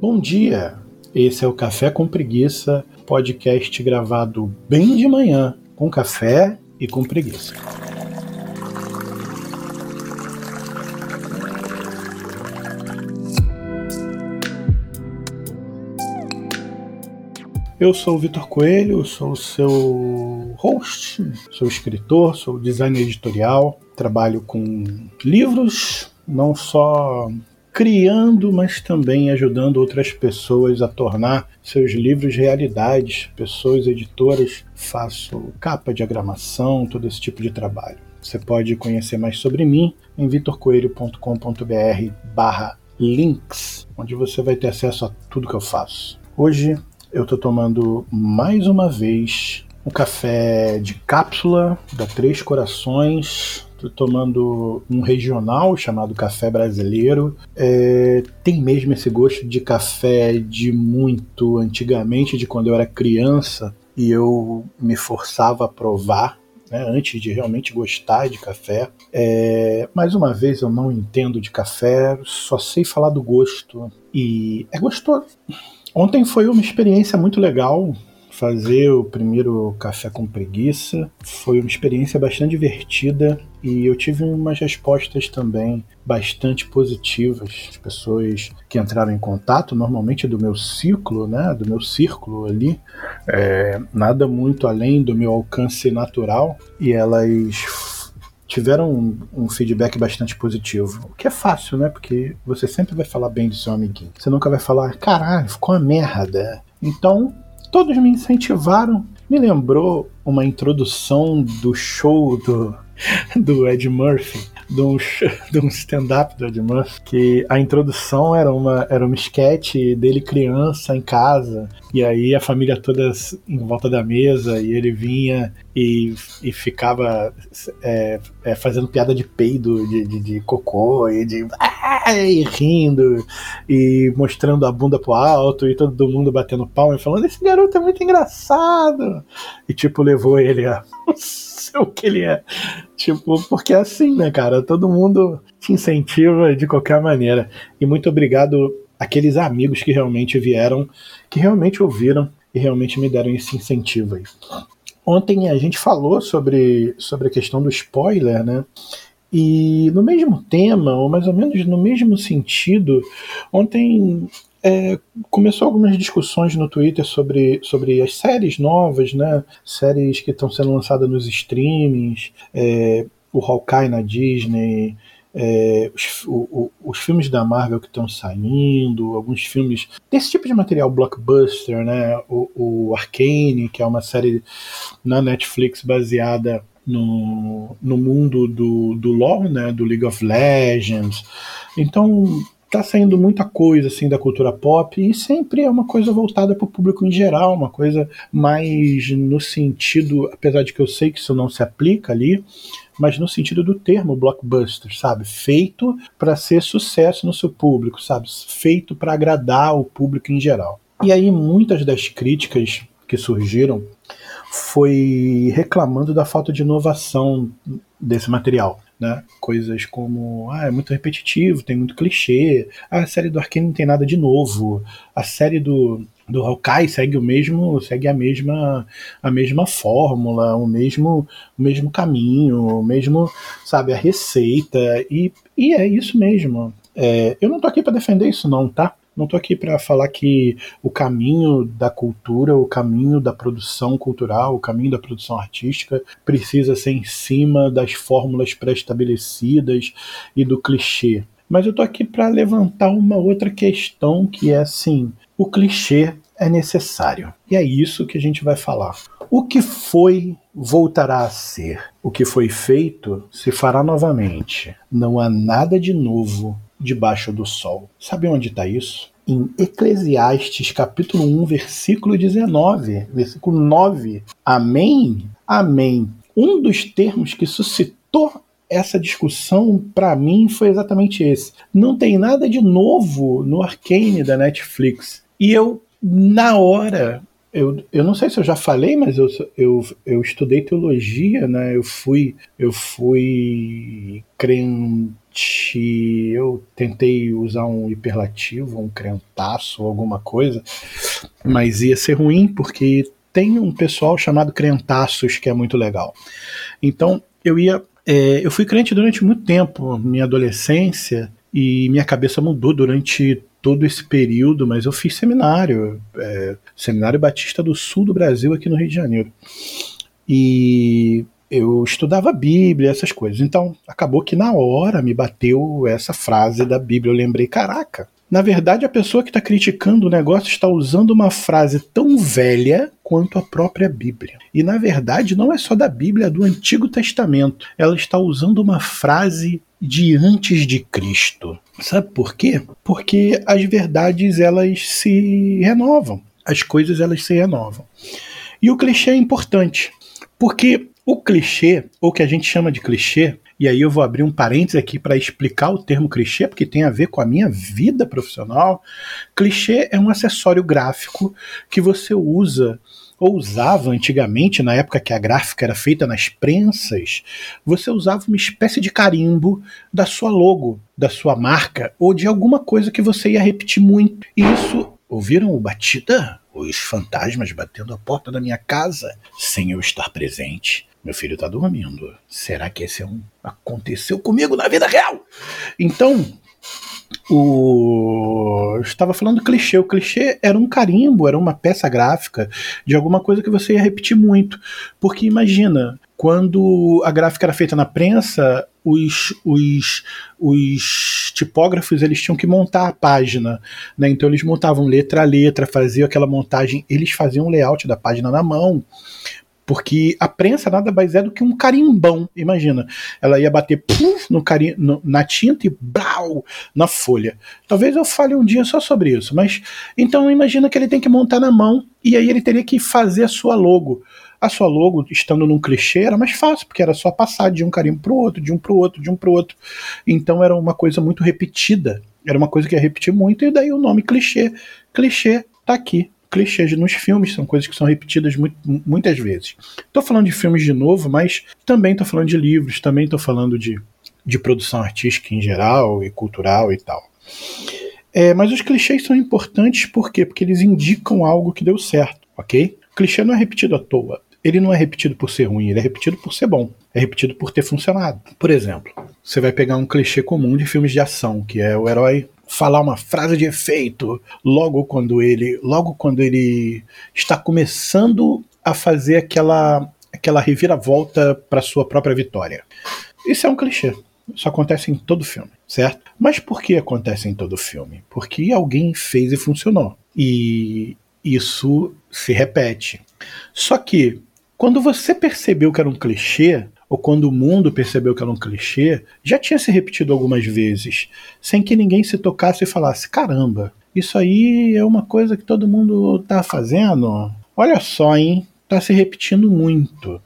Bom dia! Esse é o Café com Preguiça, podcast gravado bem de manhã, com café e com preguiça. Eu sou o Vitor Coelho, sou o seu host, sou escritor, sou designer editorial, trabalho com livros, não só criando, mas também ajudando outras pessoas a tornar seus livros realidades, pessoas editoras. Faço capa, diagramação, todo esse tipo de trabalho. Você pode conhecer mais sobre mim em vitorcoelho.com.br barra links, onde você vai ter acesso a tudo que eu faço. Hoje eu estou tomando mais uma vez um café de cápsula da Três Corações, Tô tomando um regional chamado café brasileiro. É, tem mesmo esse gosto de café de muito antigamente, de quando eu era criança e eu me forçava a provar. Né, antes de realmente gostar de café. É, mais uma vez, eu não entendo de café, só sei falar do gosto. E é gostoso. Ontem foi uma experiência muito legal fazer o primeiro café com preguiça. Foi uma experiência bastante divertida e eu tive umas respostas também bastante positivas. As pessoas que entraram em contato, normalmente do meu ciclo, né, do meu círculo ali, é, nada muito além do meu alcance natural, e elas tiveram um, um, feedback bastante positivo. O que é fácil, né? Porque você sempre vai falar bem do seu amiguinho. Você nunca vai falar, caralho, ficou uma merda. Então, todos me incentivaram. Me lembrou uma introdução do show do, do Ed Murphy, de um, um stand-up do Ed Murphy, que a introdução era uma, era uma sketch dele criança em casa, e aí a família toda em volta da mesa, e ele vinha e, e ficava é, é, fazendo piada de peido, de, de, de cocô, e de ah, e rindo, e mostrando a bunda pro alto, e todo mundo batendo palma e falando: Esse garoto é muito engraçado. E tipo, levou ele a ser o que ele é. Tipo, porque é assim, né, cara? Todo mundo te incentiva de qualquer maneira. E muito obrigado àqueles amigos que realmente vieram, que realmente ouviram e realmente me deram esse incentivo aí. Ontem a gente falou sobre, sobre a questão do spoiler, né? E no mesmo tema, ou mais ou menos no mesmo sentido, ontem é, começou algumas discussões no Twitter sobre, sobre as séries novas, né? Séries que estão sendo lançadas nos streamings, é, o Hawkeye na Disney, é, os, o, os, filmes da Marvel que estão saindo, alguns filmes desse tipo de material blockbuster, né? O, o Arcane, que é uma série na Netflix baseada no, no mundo do, do LoL, né? Do League of Legends. Então tá saindo muita coisa assim da cultura pop e sempre é uma coisa voltada para o público em geral, uma coisa mais no sentido, apesar de que eu sei que isso não se aplica ali, mas no sentido do termo blockbuster, sabe? Feito para ser sucesso no seu público, sabe? Feito para agradar o público em geral. E aí muitas das críticas que surgiram foi reclamando da falta de inovação desse material. Né? Coisas como, ah, é muito repetitivo, tem muito clichê, a série do Arkane não tem nada de novo, a série do, do Hawkeye segue o mesmo, segue a mesma a mesma fórmula, o mesmo o mesmo caminho, o mesmo, sabe, a receita e, e é isso mesmo. É, eu não tô aqui para defender isso não, tá? Não tô aqui para falar que o caminho da cultura, o caminho da produção cultural, o caminho da produção artística precisa ser em cima das fórmulas pré-estabelecidas e do clichê. Mas eu tô aqui para levantar uma outra questão que é assim, o clichê é necessário. E é isso que a gente vai falar. O que foi voltará a ser. O que foi feito se fará novamente. Não há nada de novo debaixo do sol. Sabe onde está isso? Em Eclesiastes capítulo 1, versículo 19, versículo 9. Amém? Amém. Um dos termos que suscitou essa discussão para mim foi exatamente esse. Não tem nada de novo no Arcane da Netflix. E eu, na hora, eu, eu não sei se eu já falei, mas eu, eu, eu estudei teologia, né? Eu fui, eu fui crente, eu tentei usar um hiperlativo, um crentaço, alguma coisa, mas ia ser ruim porque tem um pessoal chamado crentaços que é muito legal. Então eu ia, é, eu fui crente durante muito tempo, minha adolescência e minha cabeça mudou durante todo esse período, mas eu fiz seminário, é, Seminário Batista do Sul do Brasil, aqui no Rio de Janeiro. E eu estudava a Bíblia, essas coisas. Então, acabou que na hora me bateu essa frase da Bíblia. Eu lembrei, caraca, na verdade, a pessoa que está criticando o negócio está usando uma frase tão velha quanto a própria Bíblia. E na verdade, não é só da Bíblia, é do Antigo Testamento. Ela está usando uma frase de antes de Cristo. Sabe por quê? Porque as verdades elas se renovam. As coisas elas se renovam. E o clichê é importante, porque o clichê, ou que a gente chama de clichê, e aí eu vou abrir um parênteses aqui para explicar o termo clichê, porque tem a ver com a minha vida profissional. Clichê é um acessório gráfico que você usa ou usava antigamente, na época que a gráfica era feita nas prensas, você usava uma espécie de carimbo da sua logo, da sua marca, ou de alguma coisa que você ia repetir muito. E isso, ouviram o batida? Os fantasmas batendo a porta da minha casa sem eu estar presente. Meu filho tá dormindo. Será que esse é um aconteceu comigo na vida real? Então, o eu estava falando clichê. O clichê era um carimbo, era uma peça gráfica de alguma coisa que você ia repetir muito. Porque imagina, quando a gráfica era feita na prensa, os, os, os tipógrafos eles tinham que montar a página, né? Então eles montavam letra a letra, faziam aquela montagem, eles faziam o layout da página na mão. Porque a prensa nada mais é do que um carimbão. Imagina, ela ia bater no carim, no, na tinta e blau na folha. Talvez eu fale um dia só sobre isso, mas então imagina que ele tem que montar na mão e aí ele teria que fazer a sua logo. A sua logo, estando num clichê, era mais fácil, porque era só passar de um carimbo para o outro, de um para o outro, de um para o outro. Então era uma coisa muito repetida. Era uma coisa que ia repetir muito, e daí o nome clichê. Clichê tá aqui clichês nos filmes, são coisas que são repetidas muito, muitas vezes. Estou falando de filmes de novo, mas também estou falando de livros, também estou falando de, de produção artística em geral e cultural e tal. É, mas os clichês são importantes por quê? Porque eles indicam algo que deu certo, ok? O clichê não é repetido à toa. Ele não é repetido por ser ruim, ele é repetido por ser bom. É repetido por ter funcionado. Por exemplo, você vai pegar um clichê comum de filmes de ação, que é o herói falar uma frase de efeito logo quando ele, logo quando ele está começando a fazer aquela aquela reviravolta para sua própria vitória. Isso é um clichê. Isso acontece em todo filme, certo? Mas por que acontece em todo filme? Porque alguém fez e funcionou. E isso se repete. Só que quando você percebeu que era um clichê, ou quando o mundo percebeu que era um clichê, já tinha se repetido algumas vezes, sem que ninguém se tocasse e falasse: caramba, isso aí é uma coisa que todo mundo tá fazendo? Olha só, hein? Tá se repetindo muito.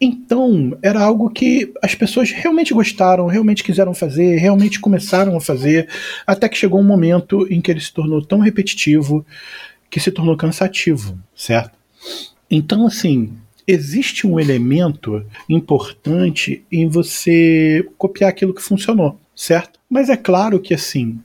Então, era algo que as pessoas realmente gostaram, realmente quiseram fazer, realmente começaram a fazer, até que chegou um momento em que ele se tornou tão repetitivo que se tornou cansativo, certo? Então, assim, existe um elemento importante em você copiar aquilo que funcionou, certo? Mas é claro que assim,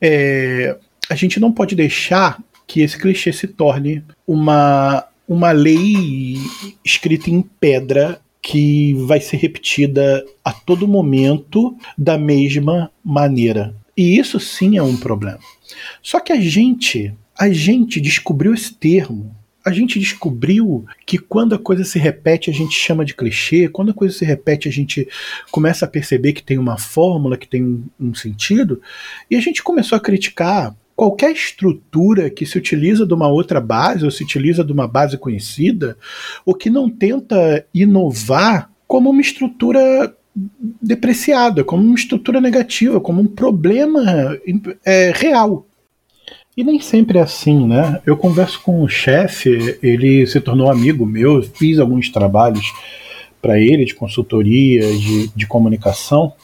é, a gente não pode deixar que esse clichê se torne uma, uma lei escrita em pedra que vai ser repetida a todo momento da mesma maneira. E isso sim é um problema. Só que a gente, a gente descobriu esse termo a gente descobriu que quando a coisa se repete, a gente chama de clichê, quando a coisa se repete, a gente começa a perceber que tem uma fórmula, que tem um, um sentido, e a gente começou a criticar qualquer estrutura que se utiliza de uma outra base, ou se utiliza de uma base conhecida, ou que não tenta inovar como uma estrutura depreciada, como uma estrutura negativa, como um problema é, real. E nem sempre é assim, né? Eu converso com o chefe, ele se tornou amigo meu, fiz alguns trabalhos para ele de consultoria, de, de comunicação,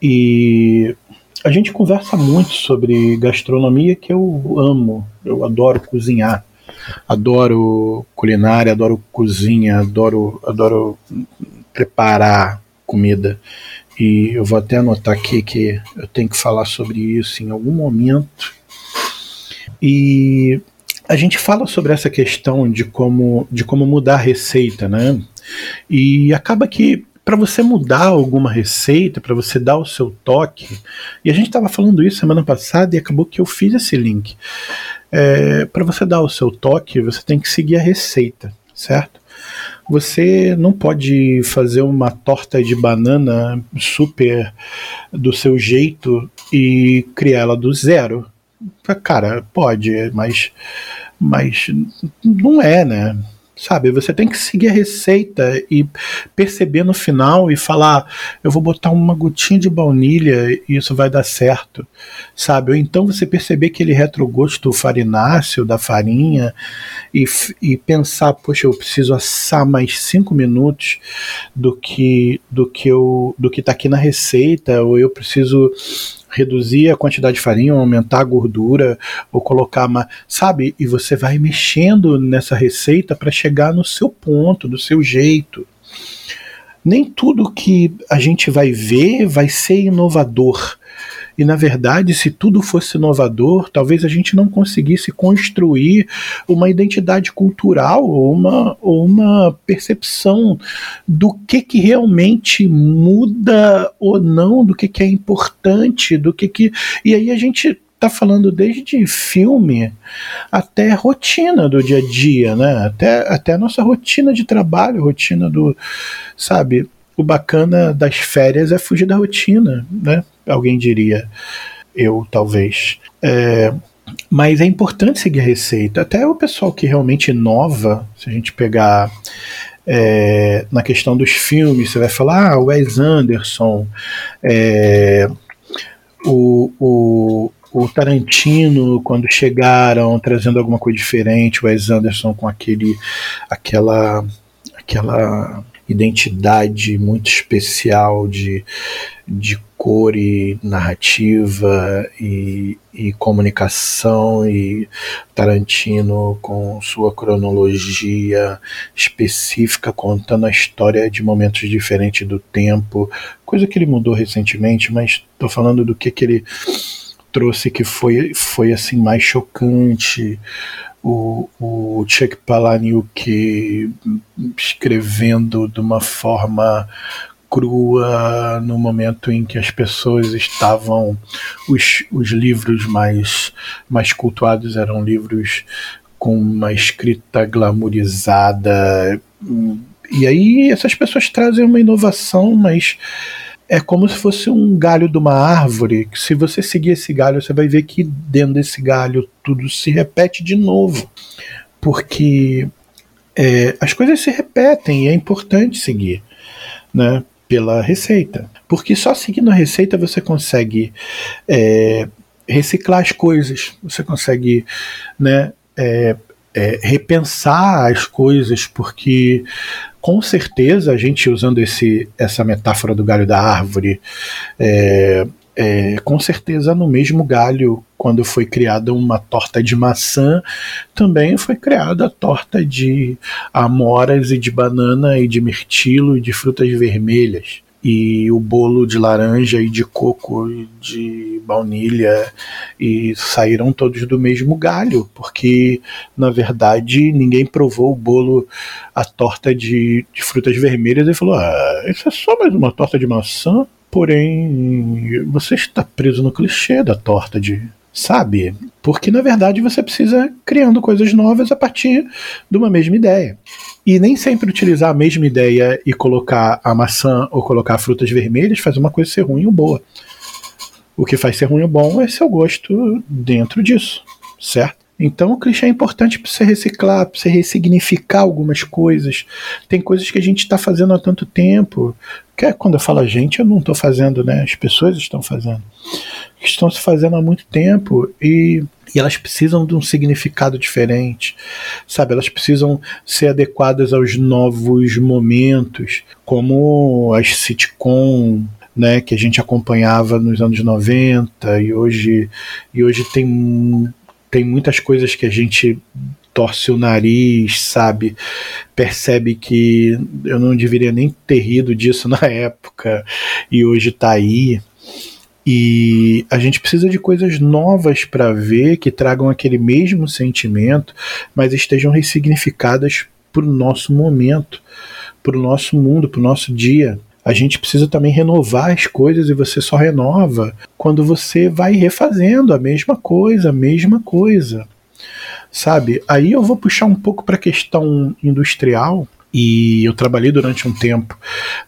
e a gente conversa muito sobre gastronomia que eu amo, eu adoro cozinhar. adoro culinária, adoro cozinha, adoro, adoro preparar comida. E eu vou até anotar aqui que eu tenho que falar sobre isso em algum momento. E a gente fala sobre essa questão de como, de como mudar a receita, né? E acaba que para você mudar alguma receita, para você dar o seu toque, e a gente estava falando isso semana passada e acabou que eu fiz esse link. É, para você dar o seu toque, você tem que seguir a receita, certo? Você não pode fazer uma torta de banana super do seu jeito e criar ela do zero. Cara, pode, mas, mas não é, né? Sabe, você tem que seguir a receita e perceber no final e falar: eu vou botar uma gotinha de baunilha e isso vai dar certo, sabe? Ou então você perceber aquele retrogosto farináceo da farinha e, e pensar: poxa, eu preciso assar mais cinco minutos do que do que eu do que está aqui na receita, ou eu preciso reduzir a quantidade de farinha, aumentar a gordura, ou colocar uma. Sabe? E você vai mexendo nessa receita para chegar no seu ponto, do seu jeito. Nem tudo que a gente vai ver vai ser inovador. E na verdade, se tudo fosse inovador, talvez a gente não conseguisse construir uma identidade cultural ou uma, ou uma percepção do que, que realmente muda ou não, do que, que é importante, do que que. E aí a gente tá falando desde filme até rotina do dia a dia, né? Até, até a nossa rotina de trabalho, rotina do. Sabe? O bacana das férias é fugir da rotina, né? alguém diria. Eu, talvez. É, mas é importante seguir a receita. Até o pessoal que realmente inova, se a gente pegar é, na questão dos filmes, você vai falar, ah, Wes Anderson, é, o, o, o Tarantino, quando chegaram trazendo alguma coisa diferente, o Wes Anderson com aquele, aquela, aquela identidade muito especial de, de cor e narrativa e, e comunicação e Tarantino com sua cronologia específica contando a história de momentos diferentes do tempo, coisa que ele mudou recentemente, mas estou falando do que, que ele trouxe que foi, foi assim mais chocante o, o Chuck Palahniuk escrevendo de uma forma crua no momento em que as pessoas estavam os, os livros mais mais cultuados eram livros com uma escrita glamourizada e aí essas pessoas trazem uma inovação mas é como se fosse um galho de uma árvore, que se você seguir esse galho, você vai ver que dentro desse galho tudo se repete de novo. Porque é, as coisas se repetem e é importante seguir né, pela receita. Porque só seguindo a receita você consegue é, reciclar as coisas, você consegue né, é, é repensar as coisas, porque com certeza a gente usando esse, essa metáfora do galho da árvore, é, é, com certeza no mesmo galho, quando foi criada uma torta de maçã, também foi criada a torta de amoras e de banana e de mirtilo e de frutas vermelhas e o bolo de laranja e de coco e de baunilha e saíram todos do mesmo galho, porque na verdade ninguém provou o bolo, a torta de, de frutas vermelhas e falou: ah, isso é só mais uma torta de maçã. Porém, você está preso no clichê da torta de sabe? Porque na verdade você precisa criando coisas novas a partir de uma mesma ideia. E nem sempre utilizar a mesma ideia e colocar a maçã ou colocar frutas vermelhas faz uma coisa ser ruim ou boa. O que faz ser ruim ou bom é seu gosto dentro disso, certo? Então o clichê é importante para você reciclar, para você ressignificar algumas coisas. Tem coisas que a gente está fazendo há tanto tempo. Que é, quando eu falo a gente, eu não estou fazendo, né? As pessoas estão fazendo. Estão se fazendo há muito tempo e e elas precisam de um significado diferente, sabe? Elas precisam ser adequadas aos novos momentos, como as sitcom, né, que a gente acompanhava nos anos 90 e hoje e hoje tem tem muitas coisas que a gente torce o nariz, sabe? Percebe que eu não deveria nem ter rido disso na época e hoje tá aí. E a gente precisa de coisas novas para ver que tragam aquele mesmo sentimento, mas estejam ressignificadas para o nosso momento, para o nosso mundo, para o nosso dia. A gente precisa também renovar as coisas e você só renova quando você vai refazendo a mesma coisa, a mesma coisa sabe? Aí eu vou puxar um pouco para a questão industrial. E eu trabalhei durante um tempo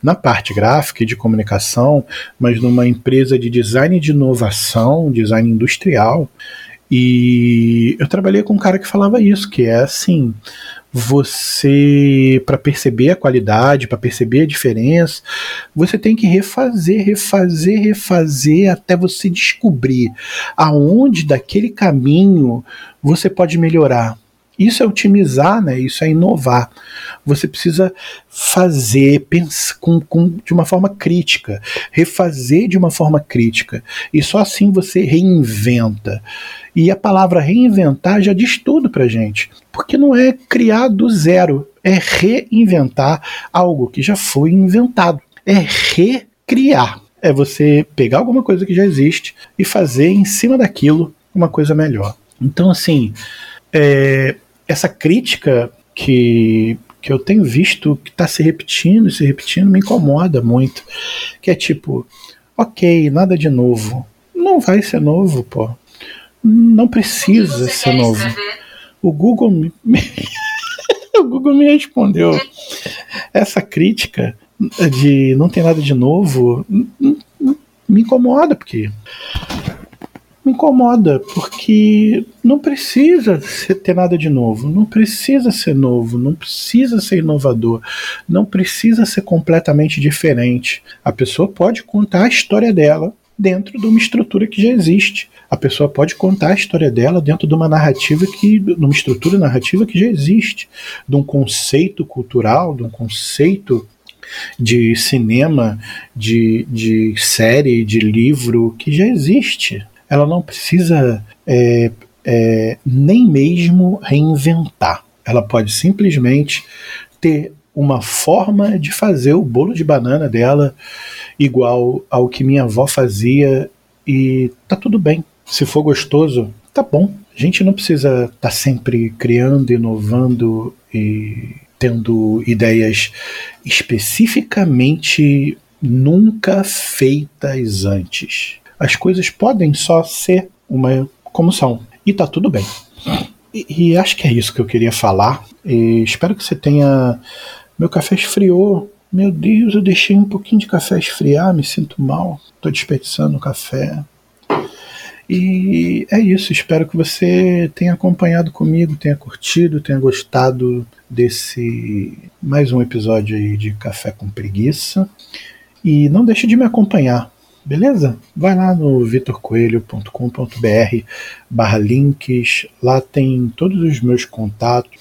na parte gráfica e de comunicação, mas numa empresa de design de inovação, design industrial. E eu trabalhei com um cara que falava isso, que é assim, você para perceber a qualidade, para perceber a diferença, você tem que refazer, refazer, refazer até você descobrir aonde daquele caminho você pode melhorar. Isso é otimizar, né? Isso é inovar. Você precisa fazer pensar com, com, de uma forma crítica, refazer de uma forma crítica. E só assim você reinventa. E a palavra reinventar já diz tudo pra gente. Porque não é criar do zero, é reinventar algo que já foi inventado. É recriar. É você pegar alguma coisa que já existe e fazer em cima daquilo uma coisa melhor. Então, assim, é, essa crítica que, que eu tenho visto que está se repetindo e se repetindo me incomoda muito. Que é tipo, ok, nada de novo. Não vai ser novo, pô. Não precisa ser novo. O Google me, o Google me respondeu. Essa crítica de não tem nada de novo me incomoda, porque me incomoda, porque não precisa ter nada de novo, não precisa ser novo, não precisa ser inovador, não precisa ser completamente diferente. A pessoa pode contar a história dela dentro de uma estrutura que já existe. A pessoa pode contar a história dela dentro de uma narrativa que, de uma estrutura narrativa que já existe, de um conceito cultural, de um conceito de cinema, de, de série, de livro que já existe ela não precisa é, é, nem mesmo reinventar. Ela pode simplesmente ter uma forma de fazer o bolo de banana dela igual ao que minha avó fazia e tá tudo bem. Se for gostoso, tá bom. A gente não precisa estar tá sempre criando, inovando e tendo ideias especificamente nunca feitas antes as coisas podem só ser uma como são. E tá tudo bem. E, e acho que é isso que eu queria falar. E espero que você tenha. Meu café esfriou. Meu Deus, eu deixei um pouquinho de café esfriar, me sinto mal. Tô desperdiçando café. E é isso, espero que você tenha acompanhado comigo, tenha curtido, tenha gostado desse mais um episódio aí de Café com Preguiça. E não deixe de me acompanhar Beleza? Vai lá no vitorcoelho.com.br barra links, lá tem todos os meus contatos,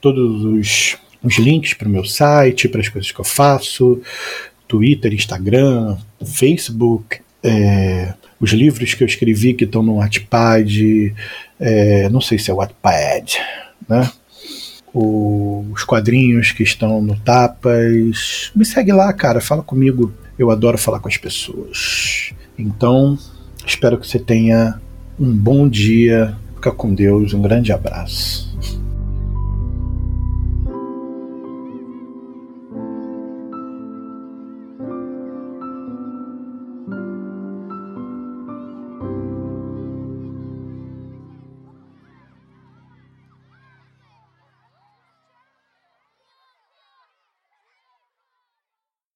todos os, os links para o meu site, para as coisas que eu faço, Twitter, Instagram, Facebook, é, os livros que eu escrevi que estão no Wattpad, é, não sei se é Wattpad, né? O, os quadrinhos que estão no Tapas. Me segue lá, cara, fala comigo eu adoro falar com as pessoas. Então, espero que você tenha um bom dia. Fica com Deus. Um grande abraço.